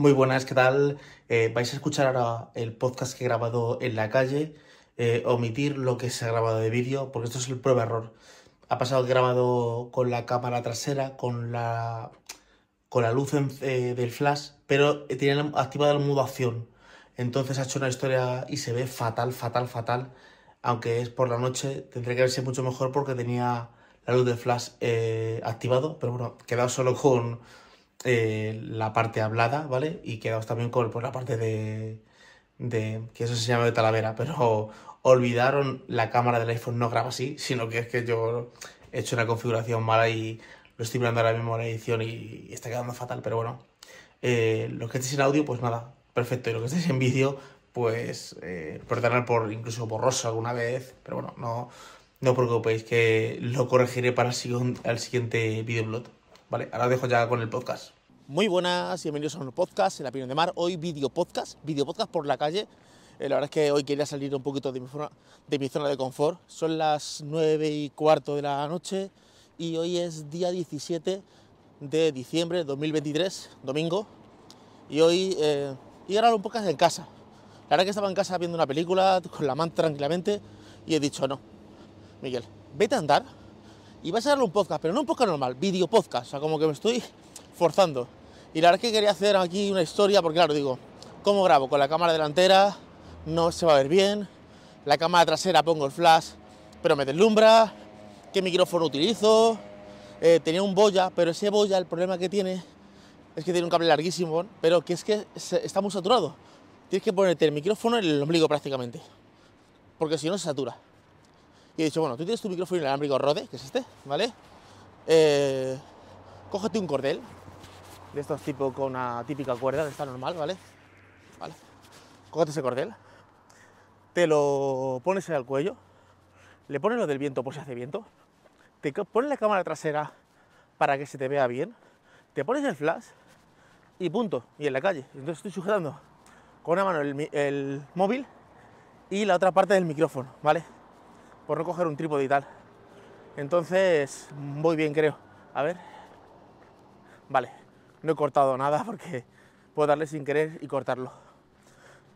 Muy buenas, ¿qué tal? Eh, vais a escuchar ahora el podcast que he grabado en la calle, eh, omitir lo que se ha grabado de vídeo, porque esto es el prueba error. Ha pasado grabado con la cámara trasera, con la, con la luz eh, del flash, pero tiene activado el modo acción. Entonces ha hecho una historia y se ve fatal, fatal, fatal. Aunque es por la noche, tendría que verse mucho mejor porque tenía la luz del flash activado, pero bueno, quedado solo con eh, la parte hablada, ¿vale? Y quedaos también con por la parte de, de, que eso se llama de Talavera, pero olvidaron la cámara del iPhone no graba así, sino que es que yo he hecho una configuración mala y lo estoy mirando ahora mismo en la edición y, está quedando fatal, pero bueno, eh, los que estéis en audio, pues nada, perfecto, y los que estéis en vídeo, pues eh, perdonad por incluso borroso alguna vez, pero bueno, no, no os preocupéis que lo corregiré para el, el siguiente. Vale, ahora dejo ya con el podcast. Muy buenas, bienvenidos a un podcast en la opinión de Mar. Hoy video podcast, video podcast por la calle. Eh, la verdad es que hoy quería salir un poquito de mi, zona, de confort. Son las 9 y cuarto de la noche y hoy es día 17 de diciembre de 2023, domingo. Y hoy eh, a grabar un podcast en casa. La verdad es que estaba en casa viendo una película con la manta tranquilamente y he dicho no, Miguel, vete a andar y vas a darle un podcast, pero no un podcast normal, video podcast, o sea, como que me estoy forzando. Y la verdad es que quería hacer aquí una historia, porque claro, digo, ¿cómo grabo? Con la cámara delantera, no se va a ver bien, la cámara trasera pongo el flash, pero me deslumbra, qué micrófono utilizo, eh, tenía un boya, pero ese boya el problema que tiene es que tiene un cable larguísimo, pero que es que está muy saturado. Tienes que ponerte el micrófono en el ombligo prácticamente, porque si no se satura. Y he dicho, bueno, tú tienes tu micrófono inalámbrico Rode, que es este, ¿vale? Eh, cógete un cordel, de estos tipo con una típica cuerda, de esta normal, ¿vale? ¿Vale? Cógete ese cordel, te lo pones al cuello, le pones lo del viento por si hace viento, te pones la cámara trasera para que se te vea bien, te pones el flash y punto, y en la calle. Entonces estoy sujetando con una mano el, el móvil y la otra parte del micrófono, ¿vale? Por no coger un trípode y tal. Entonces, voy bien, creo. A ver. Vale, no he cortado nada porque puedo darle sin querer y cortarlo.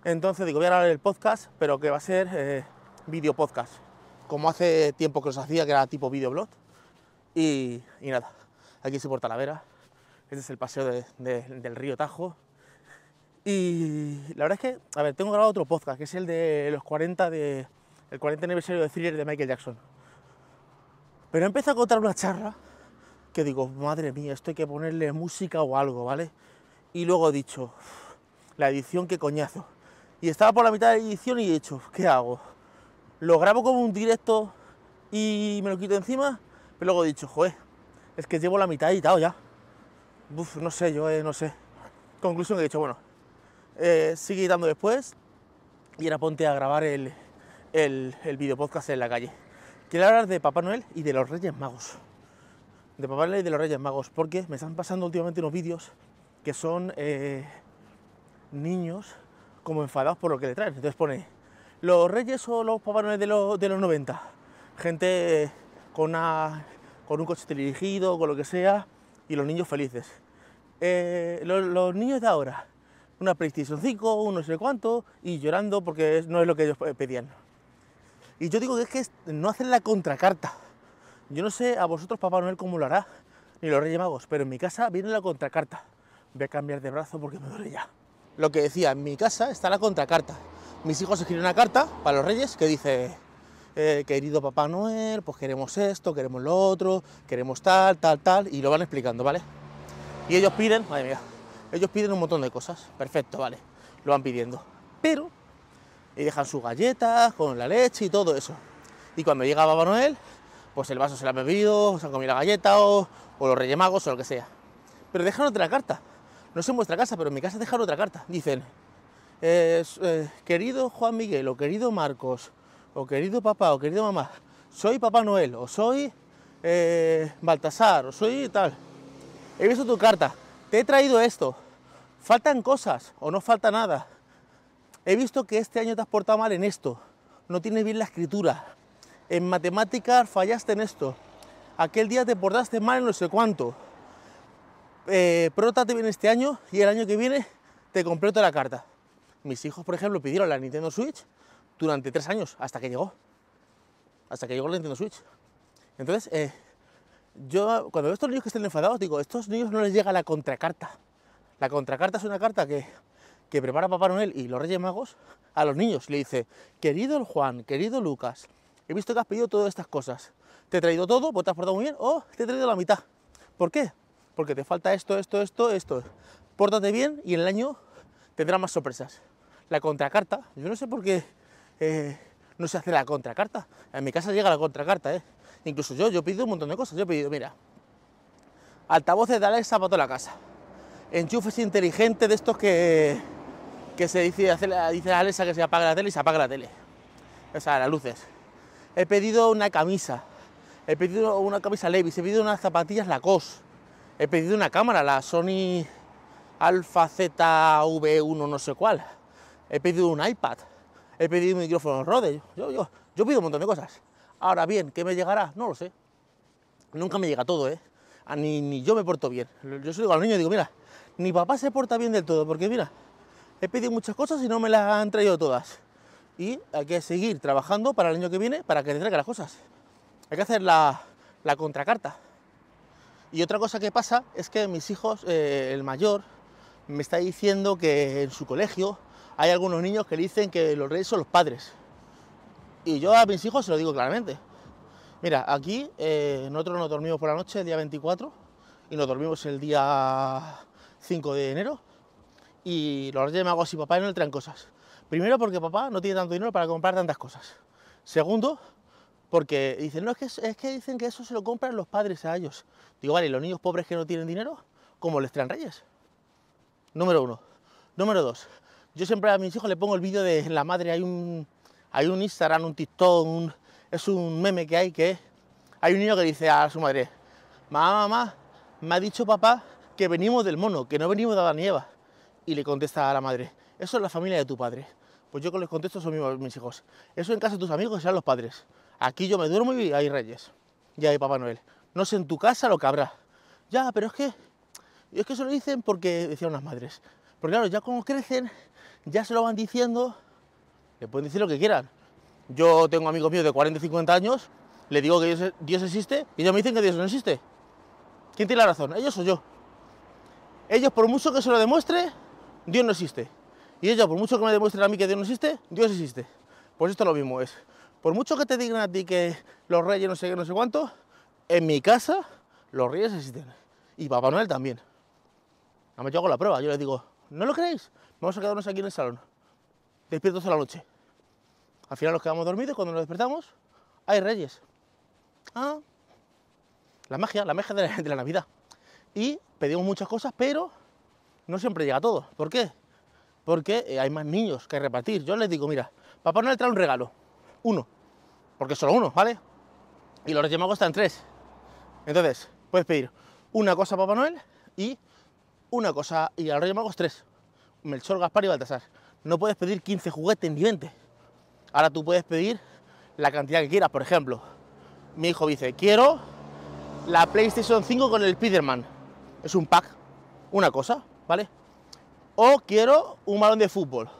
Entonces digo, voy a grabar el podcast, pero que va a ser eh, video podcast. Como hace tiempo que os hacía, que era tipo videoblog. Y, y nada, aquí se porta la vera. Este es el paseo del río Tajo. Y la verdad es que, a ver, tengo grabado otro podcast, que es el de los 40 de el 40 aniversario de thriller de Michael Jackson. Pero empieza a contar una charla que digo, madre mía, esto hay que ponerle música o algo, ¿vale? Y luego he dicho, la edición, qué coñazo. Y estaba por la mitad de la edición y he dicho, ¿qué hago? ¿Lo grabo como un directo y me lo quito encima? Pero luego he dicho, joder, es que llevo la mitad editado ya. Uf, no sé, yo eh, no sé. Conclusión que he dicho, bueno, eh, sigue editando después y ahora ponte a grabar el, el, el podcast en la calle. Quiero hablar de Papá Noel y de los Reyes Magos. De Papá Noel y de los Reyes Magos, porque me están pasando últimamente unos vídeos que son eh, niños como enfadados por lo que le traen. Entonces pone los Reyes o los Papá Noel de, los, de los 90. Gente con, una, con un coche dirigido, con lo que sea, y los niños felices. Eh, los, los, niños de ahora, una PlayStation 5, un no sé cuánto, y llorando porque no es lo que ellos pedían. Y yo digo que es que no hacen la contracarta. Yo no sé a vosotros Papá Noel cómo lo hará, ni los Reyes Magos, pero en mi casa viene la contracarta. Voy a cambiar de brazo porque me duele ya. Lo que decía, en mi casa está la contracarta. Mis hijos escriben una carta para los Reyes que dice, eh, querido Papá Noel, pues queremos esto, queremos lo otro, queremos tal, tal, tal, y lo van explicando, ¿vale? Y ellos piden, madre mía, ellos piden un montón de cosas. Perfecto, vale, lo van pidiendo. Pero y dejan sus galletas con la leche y todo eso. Y cuando llega Papá Noel, pues el vaso se lo ha bebido, se han comido la galleta o, los Reyes o lo que sea. Pero dejan otra carta. No sé en vuestra casa, pero en mi casa dejan otra carta. Dicen, eh, querido Juan Miguel o querido Marcos o querido papá o querido mamá, soy Papá Noel o soy eh, Baltasar o soy tal. He visto tu carta, te he traído esto. Faltan cosas o no falta nada he visto que este año te has portado mal en esto, no tienes bien la escritura, en matemáticas fallaste en esto, aquel día te portaste mal en no sé cuánto, eh, prótate bien este año y el año que viene te completo la carta. Mis hijos, por ejemplo, pidieron la Nintendo Switch durante tres años, hasta que llegó. Hasta que llegó la Nintendo Switch. Entonces, eh, yo cuando veo estos niños que estén enfadados, digo, estos niños no les llega la contracarta. La contracarta es una carta que, que prepara Papá Noel y los Reyes Magos a los niños. Le dice, querido Juan, querido Lucas, he visto que has pedido todas estas cosas. Te he traído todo, pues te has portado muy bien, o te he traído la mitad. ¿Por qué? Porque te falta esto, esto, esto, esto. Pórtate bien y en el año tendrás más sorpresas. La contracarta, yo no sé por qué eh, no se hace la contracarta. En mi casa llega la contracarta, ¿eh? Incluso yo, yo he pedido un montón de cosas. Yo he pedido, mira, altavoces de Alexa para toda la casa. Enchufes inteligentes de estos que, que se dice, dice a Alexa que se apaga la tele y se apaga la tele. O sea, las luces. He pedido una camisa. He pedido una camisa Levi's. He pedido unas zapatillas Lacoste. He pedido una cámara, la Sony Alpha ZV1 no sé cuál. He pedido un iPad. He pedido un micrófono Rode. Yo, yo, yo pido un montón de cosas. Ahora bien, ¿qué me llegará? No lo sé. Nunca me llega todo, ¿eh? Ni, ni yo me porto bien. Yo soy digo a los niños, digo, mira, ni papá se porta bien del todo, porque mira, he pedido muchas cosas y no me las han traído todas. Y hay que seguir trabajando para el año que viene para que te traiga las cosas. Hay que hacer la, la contracarta. Y otra cosa que pasa es que mis hijos, eh, el mayor, me está diciendo que en su colegio hay algunos niños que dicen que los reyes son los padres. Y yo a mis hijos se lo digo claramente. Mira, aquí eh, nosotros nos dormimos por la noche el día 24 y nos dormimos el día 5 de enero y los Reyes Magos y papá no le traen cosas. Primero porque papá no tiene tanto dinero para comprar tantas cosas. Segundo, porque dicen, no, es que, es que dicen que eso se lo compran los padres a ellos. Digo, vale, los niños pobres que no tienen dinero, ¿cómo les traen reyes? Número uno. Número dos, yo siempre a mis hijos le pongo el vídeo de la madre, hay un, hay un Instagram, un TikTok, es un meme que hay que hay un niño que dice a su madre, mamá, mamá, me ha dicho papá que venimos del mono, que no venimos de Adán y Eva. Y le contesta a la madre, eso es la familia de tu padre. Pues yo que les contesto son mis hijos. Eso en casa de tus amigos serán los padres. Aquí yo me duermo y hay reyes. Y hay Papá Noel. No sé en tu casa lo que habrá. Ya, pero es que, es que eso lo dicen porque decían las madres. Porque claro, ya como crecen, ya se lo van diciendo le pueden decir lo que quieran. Yo tengo amigos míos de 40 y 50 años, le digo que Dios, existe y ellos me dicen que Dios no existe. ¿Quién tiene la razón? ¿Ellos o yo? Ellos, por mucho que se lo demuestre, Dios no existe. Y ellos, por mucho que me demuestren a mí que Dios no existe, Dios existe. Pues esto lo mismo es. Por mucho que te digan a ti que los reyes no sé qué, no sé cuánto, en mi casa los reyes existen. Y Papá Noel también. No me hago la prueba. Yo les digo, ¿no lo creéis? Vamos a quedarnos aquí en el salón. Despiertos toda la noche. Al final nos quedamos dormidos cuando nos despertamos, hay reyes. Ah, la magia, la magia de la, Navidad. Y pedimos muchas cosas, pero no siempre llega todo. ¿Por qué? Porque eh, hay más niños que repartir. Yo les digo, mira, papá no le trae un regalo. Uno. Porque solo uno, ¿vale? Y los Reyes Magos están tres. Entonces, puedes pedir una cosa a Papá Noel y una cosa, y a los Reyes Magos tres. Melchor, Gaspar y Baltasar. No puedes pedir 15 juguetes ni 20. Ahora tú puedes pedir la cantidad que quieras. Por ejemplo, mi hijo dice, quiero la PlayStation 5 con el Spiderman. Es un pack, una cosa, ¿vale? O quiero un balón de fútbol.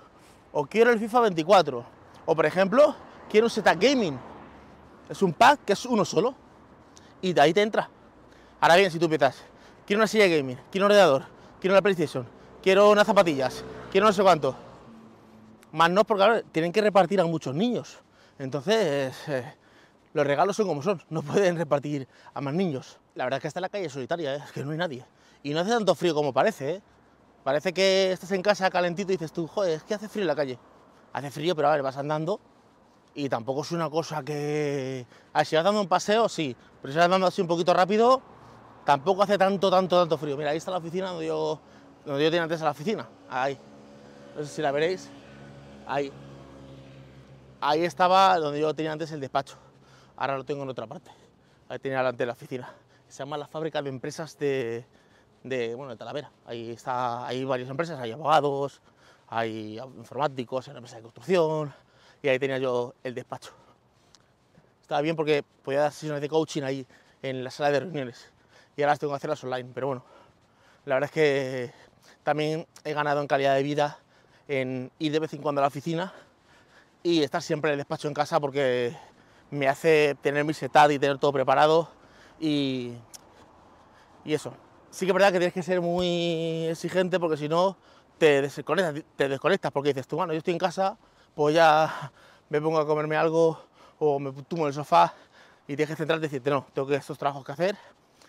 O quiero el FIFA 24. O por ejemplo, quiero un setup gaming. Es un pack que es uno solo. Y de ahí te entra. Ahora bien, si tú empiezas, quiero una silla gaming, quiero un ordenador, quiero una PlayStation, quiero unas zapatillas, quiero no sé cuánto más no, porque tienen que repartir a muchos niños. Entonces, eh, los regalos son como son, no pueden repartir a más niños. La verdad es que está la calle solitaria, ¿eh? es que no hay nadie. Y no hace tanto frío como parece, ¿eh? Parece que estás en casa calentito y dices tú, joder, es que hace frío en la calle. Hace frío, pero a ver, vas andando y tampoco es una cosa que... A ver, si vas dando un paseo, sí, pero si vas andando así un poquito rápido, tampoco hace tanto, tanto, tanto frío. Mira, ahí está la oficina donde yo, donde yo tenía antes a la oficina, ahí. No sé si la veréis. Ahí. Ahí estaba donde yo tenía antes el despacho. Ahora lo tengo en otra parte. Ahí tenía delante de la oficina. Se llama la fábrica de empresas de, de, bueno, de Talavera. Ahí está, hay varias empresas, hay abogados, hay informáticos, hay una empresa de construcción. Y ahí tenía yo el despacho. Estaba bien porque podía dar sesiones de coaching ahí en la sala de reuniones. Y ahora las tengo que hacerlas online. Pero bueno, la verdad es que también he ganado en calidad de vida en ir de vez en cuando a la oficina y estar siempre en el despacho en casa porque me hace tener mi setup y tener todo preparado y, y eso. Sí que es verdad que tienes que ser muy exigente porque si no te desconectas, te desconectas porque dices tú, bueno, yo estoy en casa, pues ya me pongo a comerme algo o me tumbo en el sofá y tienes que centrarte y decirte, no, tengo que estos trabajos que hacer.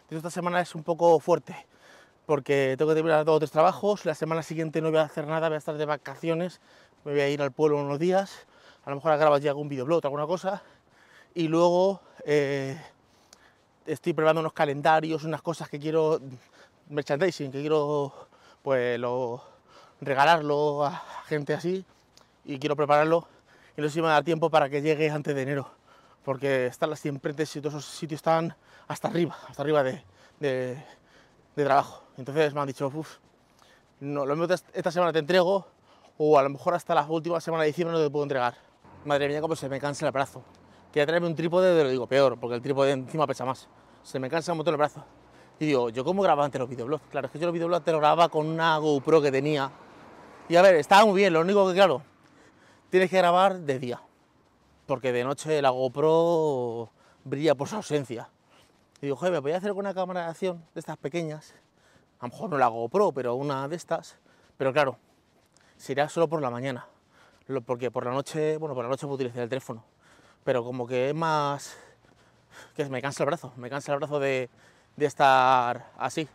esta semana es un poco fuerte porque tengo que terminar dos o tres trabajos, la semana siguiente no voy a hacer nada, voy a estar de vacaciones, me voy a ir al pueblo unos días, a lo mejor grabas ya algún videoblog o alguna cosa, y luego eh, estoy preparando unos calendarios, unas cosas que quiero, merchandising, que quiero pues lo, regalarlo a gente así, y quiero prepararlo, y no sé si me da tiempo para que llegue antes de enero, porque están las siempre y todos esos sitios están hasta arriba, hasta arriba de, de, de trabajo. Entonces me han dicho, uff, no, lo mismo esta semana te entrego, o a lo mejor hasta la última semana de diciembre no te puedo entregar. Madre mía, cómo se me cansa el brazo. Quería traerme un trípode, de lo digo peor, porque el trípode encima pesa más. Se me cansa un montón el brazo. Y digo, ¿yo cómo grababa antes los videoblogs? Claro, es que yo los videoblogs te los grababa con una GoPro que tenía. Y a ver, estaba muy bien, lo único que, claro, tienes que grabar de día. Porque de noche la GoPro brilla por su ausencia. Y digo, joder, me voy a hacer con una cámara de acción de estas pequeñas a lo mejor no la GoPro, pero una de estas. Pero claro, sería solo por la mañana. Porque por la noche, bueno, por la noche puedo utilizar el teléfono. Pero como que es más. que me cansa el brazo, me cansa el brazo de, estar así.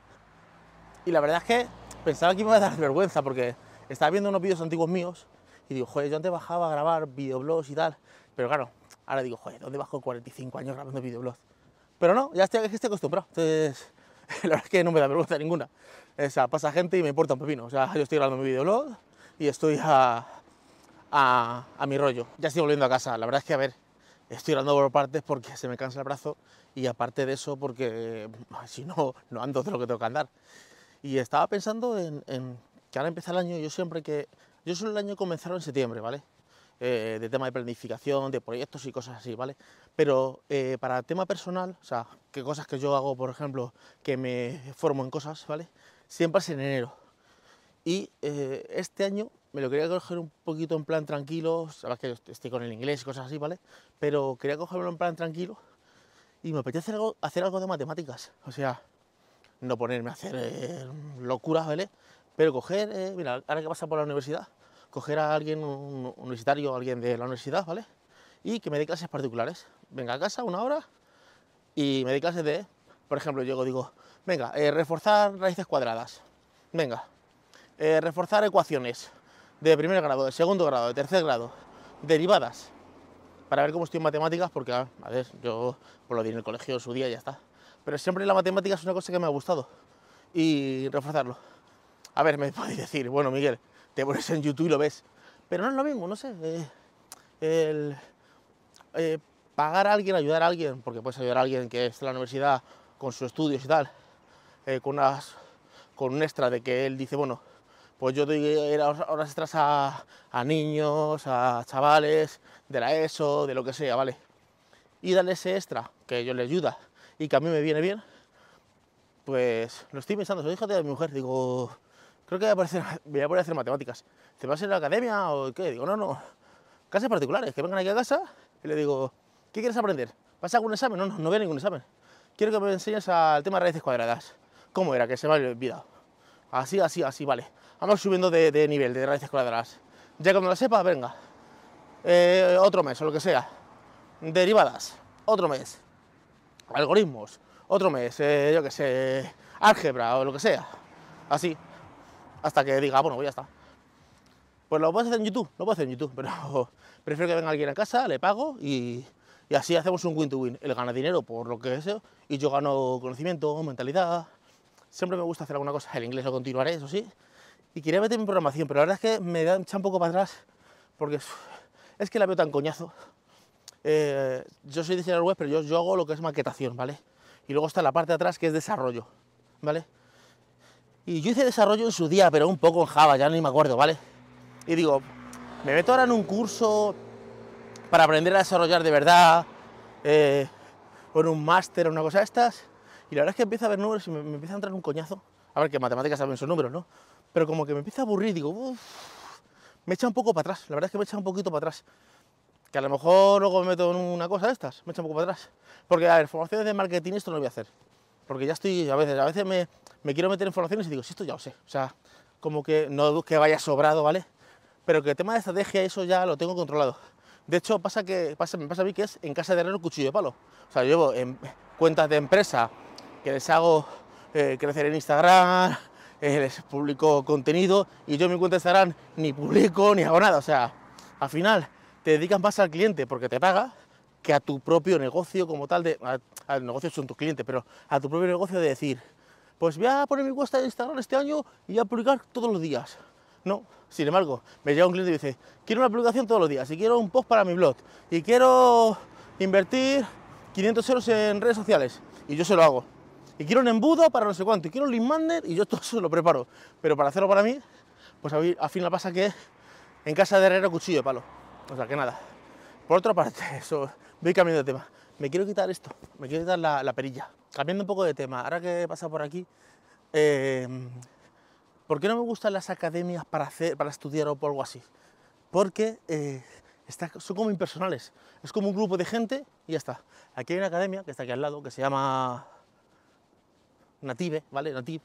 Y la verdad es que pensaba que me iba a dar vergüenza porque estaba viendo unos vídeos antiguos míos y digo, joder, yo antes bajaba a grabar videoblogs y tal. Pero claro, ahora digo, joder, ¿dónde bajo 45 años grabando videoblogs? Pero no, ya estoy, estoy acostumbrado. Entonces, la verdad es que no me da vergüenza ninguna. O sea, pasa gente y me importa un pepino. O sea, yo estoy grabando mi videoblog y estoy a, a, mi rollo. Ya estoy volviendo a casa. La verdad es que, a ver, estoy grabando por partes porque se me cansa el brazo y aparte de eso porque si no, no ando de lo que tengo que andar. Y estaba pensando en, que ahora empieza el año, yo siempre que... Yo suelo el año comenzar en septiembre, ¿vale? Eh, de tema de planificación, de proyectos y cosas así, ¿vale? Pero eh, para tema personal, o sea, que cosas que yo hago, por ejemplo, que me formo en cosas, ¿vale? Siempre es en enero. Y eh, este año me lo quería coger un poquito en plan tranquilo, sabes que estoy con el inglés y cosas así, ¿vale? Pero quería cogerlo en plan tranquilo y me apetece hacer algo, de matemáticas, o sea, no ponerme a hacer locuras, ¿vale? Pero coger, mira, ahora que pasa por la universidad, coger a alguien, un universitario, alguien de la universidad, ¿vale? Y que me dé clases particulares. Venga a casa una hora y me dé clases de, por ejemplo, yo digo, venga, eh, reforzar raíces cuadradas. Venga, eh, reforzar ecuaciones de primer grado, de segundo grado, de tercer grado, derivadas, para ver cómo estoy en matemáticas, porque, a ver, yo pues lo di en el colegio en su día y ya está. Pero siempre la matemática es una cosa que me ha gustado y reforzarlo. A ver, me podéis decir, bueno, Miguel, te pones en YouTube y lo ves. Pero no es lo mismo, no sé. Eh, el eh, pagar a alguien, ayudar a alguien, porque puedes ayudar a alguien que está en la universidad con sus estudios y tal, eh, con, unas, con un extra de que él dice, bueno, pues yo doy horas extras a, a, niños, a chavales, de la ESO, de lo que sea, ¿vale? Y darle ese extra que yo le ayuda y que a mí me viene bien, pues lo estoy pensando, soy hijo de mi mujer, digo, creo que voy a, voy a poner a hacer matemáticas. ¿Te vas a ir a la academia o qué? Digo, no, no, clases particulares, que vengan aquí a casa y le digo, ¿qué quieres aprender? ¿Vas a algún examen? No, no, no veo ningún examen. Quiero que me enseñes al tema de raíces cuadradas. ¿Cómo era? Que se me ha olvidado. Así, así, así, vale. Vamos subiendo de, nivel de raíces cuadradas. Ya cuando lo sepa, venga. Eh, otro mes o lo que sea. Derivadas, otro mes. Algoritmos, otro mes. Eh, yo qué sé, álgebra o lo que sea. Así hasta que diga, bueno, pues ya está. Pues lo puedes hacer en YouTube, lo puedo hacer en YouTube, pero prefiero que venga alguien a casa, le pago y, y así hacemos un win-to-win. Él gana dinero por lo que sea y yo gano conocimiento, mentalidad. Siempre me gusta hacer alguna cosa, el inglés lo continuaré, eso sí. Y quería meterme en programación, pero la verdad es que me da un poco para atrás porque es, que la veo tan coñazo. Eh, yo soy diseñador web, pero yo, yo hago lo que es maquetación, ¿vale? Y luego está la parte de atrás que es desarrollo, ¿vale? Y yo hice desarrollo en su día, pero un poco en Java, ya ni me acuerdo, ¿vale? Y digo, me meto ahora en un curso para aprender a desarrollar de verdad, eh, con un máster o una cosa de estas, y la verdad es que empiezo a ver números y me, empieza a entrar un coñazo. A ver, que matemáticas también son números, ¿no? Pero como que me empieza a aburrir, digo, uff, me echa un poco para atrás, la verdad es que me echa un poquito para atrás. Que a lo mejor luego me meto en una cosa de estas, me echa un poco para atrás. Porque, a ver, formaciones de marketing esto no lo voy a hacer. Porque ya estoy, a veces, a veces me, me quiero meter en formaciones y digo, si esto ya lo sé. O sea, como que no que vaya sobrado, ¿vale? Pero que el tema de estrategia, eso ya lo tengo controlado. De hecho, pasa que, pasa, me pasa a mí que es en casa de herrero cuchillo de palo. O sea, yo llevo en cuentas de empresa que les hago eh, crecer en Instagram, eh, publico contenido y yo en mi cuenta Instagram ni publico ni hago nada. O sea, al final te dedicas más al cliente porque te paga que a tu propio negocio como tal, de, al negocio son tus clientes, pero a tu propio negocio de decir, pues voy a poner mi cuenta de Instagram este año y voy a publicar todos los días. No, sin embargo, me llega un cliente y dice, quiero una publicación todos los días, y quiero un post para mi blog, y quiero invertir 500 euros en redes sociales, y yo se lo hago. Y quiero un embudo para no sé cuánto, y quiero un link magnet, y yo todo eso lo preparo. Pero para hacerlo para mí, pues al final pasa que en casa de herrero cuchillo de palo. O sea, que nada. Por otra parte, eso, voy cambiando de tema. Me quiero quitar esto, me quiero quitar la, perilla. Cambiando un poco de tema, ahora que he pasado por aquí, eh, ¿por qué no me gustan las academias para, hacer, para estudiar o algo así? Porque eh, son como impersonales. Es como un grupo de gente y ya está. Aquí hay una academia que está aquí al lado, que se llama Native, ¿vale? Native.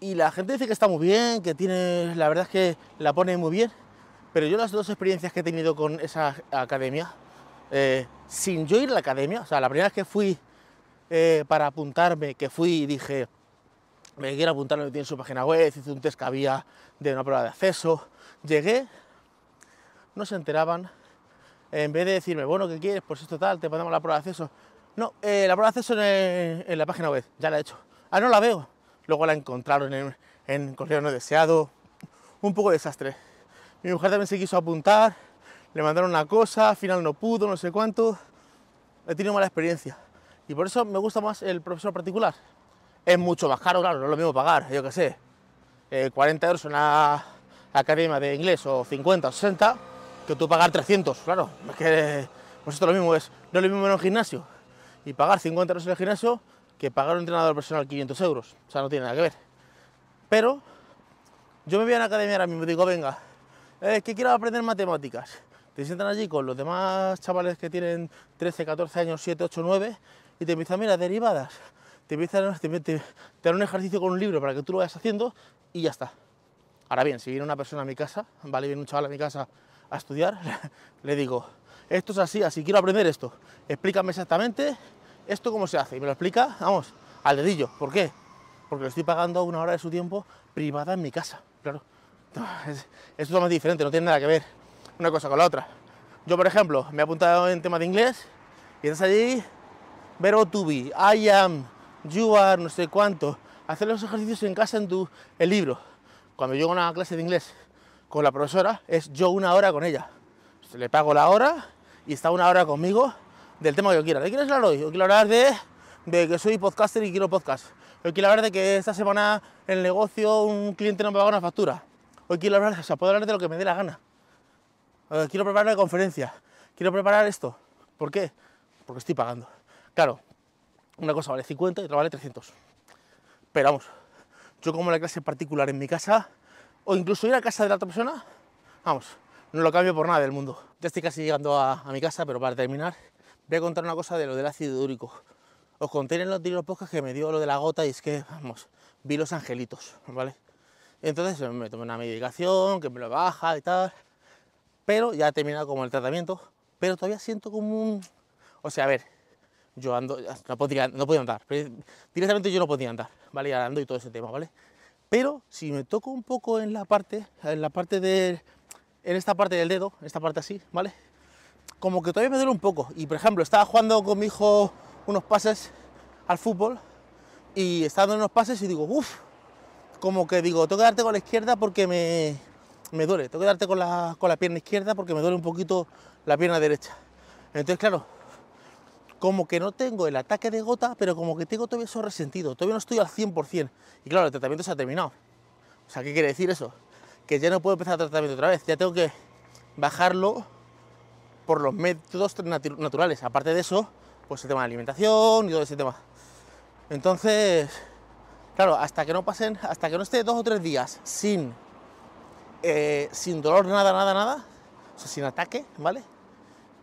Y la gente dice que está muy bien, que tiene, la verdad es que la pone muy bien, pero yo las dos experiencias que he tenido con esa academia, eh, sin yo ir a la academia, o sea, la primera vez que fui eh, para apuntarme, que fui y dije, me quiero apuntar, me tiene su página web, hice un test que había de una prueba de acceso, llegué, no se enteraban, en vez de decirme, bueno, ¿qué quieres? Pues esto tal, te ponemos la prueba de acceso, no, eh, la prueba de acceso en, la página web, ya la he hecho. Ah, no la veo. Luego la encontraron en, en correo no deseado. Un poco de desastre. Mi mujer también se quiso apuntar, le mandaron una cosa, al final no pudo, no sé cuánto. He tenido mala experiencia. Y por eso me gusta más el profesor particular. Es mucho más caro, claro, no es lo mismo pagar, yo qué sé, 40 eh, euros en una academia de inglés o 50 o 60 que tú pagar 300, claro. Es que, pues esto lo mismo es, no es lo mismo en un gimnasio y pagar 50 euros en el gimnasio que pagar un entrenador personal 500 euros. O sea, no tiene nada que ver. Pero yo me voy a la academia ahora mismo y digo, venga, eh, que quiero aprender matemáticas. Te sientan allí con los demás chavales que tienen 13, 14 años, 7, 8, 9 y te empiezan, mira, derivadas. Te empiezan, te, te, dan un ejercicio con un libro para que tú lo vayas haciendo y ya está. Ahora bien, si viene una persona a mi casa, vale, viene un chaval a mi casa a estudiar, le digo, esto es así, así quiero aprender esto. Explícame exactamente esto cómo se hace. Y me lo explica, vamos, al dedillo. ¿Por qué? Porque le estoy pagando una hora de su tiempo privada en mi casa. Claro. Es, es totalmente diferente, no tiene nada que ver una cosa con la otra. Yo, por ejemplo, me he apuntado en tema de inglés y estás allí, verbo to be, I am, you are, no sé cuánto. Hacer los ejercicios en casa en tu el libro. Cuando llego a una clase de inglés con la profesora, es yo una hora con ella. Le pago la hora y está una hora conmigo del tema que yo quiera. ¿De qué hablar hoy? Hoy quiero hablar de, que soy podcaster y quiero podcast. Hoy quiero hablar de que esta semana en el negocio un cliente no me paga una factura. Hoy quiero hablar, o sea, puedo hablar de lo que me dé la gana. Eh, quiero preparar una conferencia. Quiero preparar esto. ¿Por qué? Porque estoy pagando. Claro, una cosa vale 50 y otra vale 300. Pero vamos, yo como la clase particular en mi casa, o incluso ir a casa de la otra persona, vamos, no lo cambio por nada del mundo. Ya estoy casi llegando a, mi casa, pero para terminar, voy a contar una cosa de lo del ácido úrico. Os conté en los anteriores podcast que me dio lo de la gota y es que, vamos, vi los angelitos, ¿vale? Entonces me tomé una medicación que me lo baja y tal, pero ya he terminado como el tratamiento, pero todavía siento como un... O sea, a ver, yo ando, no podía, no podía andar, directamente yo no podía andar, ¿vale? Ando y todo ese tema, ¿vale? Pero si me toco un poco en la parte, en la parte de en esta parte del dedo, en esta parte así, ¿vale? Como que todavía me duele un poco. Y por ejemplo, estaba jugando con mi hijo unos pases al fútbol y estaba dando unos pases y digo, uff, como que digo, tengo que darte con la izquierda porque me, me duele, tengo que darte con la, con la pierna izquierda porque me duele un poquito la pierna derecha. Entonces, claro, como que no tengo el ataque de gota, pero como que tengo todavía eso resentido, todavía no estoy al 100%. Y claro, el tratamiento se ha terminado. O sea, ¿qué quiere decir eso? Que ya no puedo empezar el tratamiento otra vez, ya tengo que bajarlo por los métodos naturales. Aparte de eso, pues el tema de alimentación y todo ese tema. Entonces, claro, hasta que no pasen, hasta que no esté dos o tres días sin, eh, sin dolor, nada, nada, nada, o sea, sin ataque, ¿vale?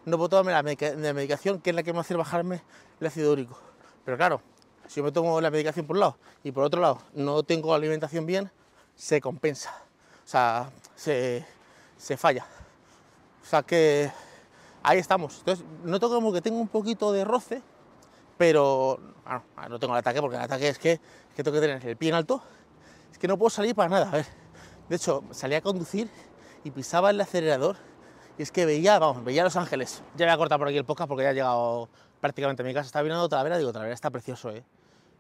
No puedo tomarme la, medicación que es la que me hace bajarme el ácido úrico. Pero claro, si yo me tomo la medicación por un lado y por otro lado no tengo alimentación bien, se compensa. O sea, se, se falla. O sea que ahí estamos. Entonces, noto como que tengo un poquito de roce, pero no tengo el ataque porque el ataque es que, que tengo que tener el pie en alto. Es que no puedo salir para nada. A ver, de hecho, salí a conducir y pisaba el acelerador y es que veía, vamos, veía Los Ángeles. Ya voy a cortar por aquí el podcast porque ya he llegado prácticamente a mi casa. Está viendo Talavera, digo, Talavera está precioso, ¿eh?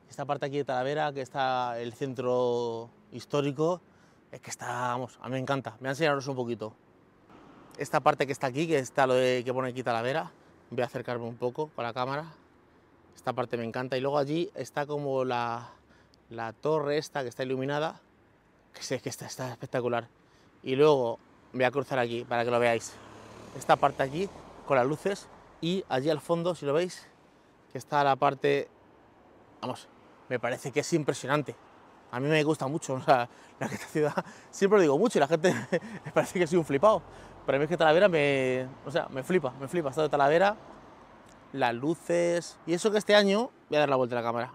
Esta parte aquí de Talavera, que está el centro histórico, es que está, vamos, a mí me encanta. Me a enseñaros un poquito. Esta parte que está aquí, que está lo de, que pone aquí Talavera, voy a acercarme un poco con la cámara. Esta parte me encanta. Y luego allí está como la, la torre esta que está iluminada, que sé que está, está espectacular. Y luego voy a cruzar aquí para que lo veáis esta parte aquí con las luces y allí al fondo, si lo veis, que está la parte, vamos, me parece que es impresionante. A mí me gusta mucho, o sea, la ciudad, siempre lo digo mucho y la gente me parece que soy un flipado, pero a mí es que Talavera me, o sea, me flipa, me flipa, esto de Talavera, las luces, y eso que este año, voy a dar la vuelta a la cámara,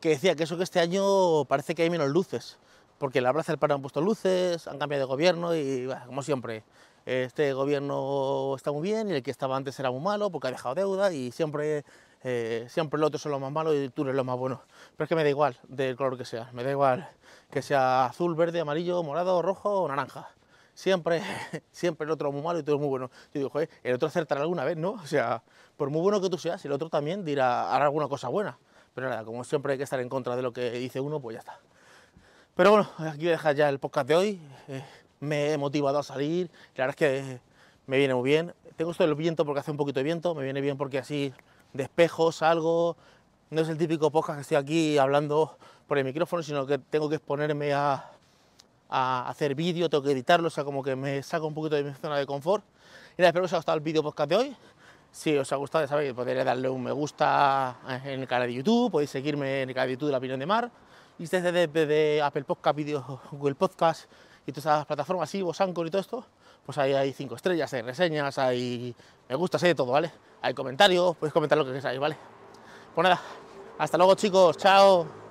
que decía que eso que este año parece que hay menos luces, porque en la Plaza del Paro han puesto luces, han cambiado de gobierno y, como siempre, este gobierno está muy bien y el que estaba antes era muy malo porque ha dejado deuda y siempre, eh, siempre el otro son los más malos y tú eres lo más bueno. Pero es que me da igual del color que sea, me da igual que sea azul, verde, amarillo, morado, rojo o naranja. Siempre, siempre el otro es muy malo y tú eres muy bueno. Yo digo, joder, el otro acertará alguna vez, ¿no? O sea, por muy bueno que tú seas, el otro también dirá, hará alguna cosa buena. Pero nada, como siempre hay que estar en contra de lo que dice uno, pues ya está. Pero bueno, aquí voy a dejar ya el podcast de hoy. Eh, me he motivado a salir, la verdad es que me viene muy bien. Tengo esto del viento porque hace un poquito de viento, me viene bien porque así despejo, salgo, no es el típico podcast que estoy aquí hablando por el micrófono, sino que tengo que exponerme a, a hacer vídeo, tengo que editarlo, o sea, como que me saco un poquito de mi zona de confort. Y nada, espero que os haya gustado el vídeo podcast de hoy. Si os ha gustado, ya sabéis, podéis darle un me gusta en el canal de YouTube, podéis seguirme en el canal de YouTube de La Opinión de Mar. Y desde de, Apple Podcast, Video, Google Podcast y todas esas plataformas, así, Anchor y todo esto, pues ahí hay cinco estrellas, hay reseñas, hay me gusta, hay de todo, ¿vale? Hay comentarios, podéis comentar lo que queráis, ¿vale? Pues nada, hasta luego chicos, chao.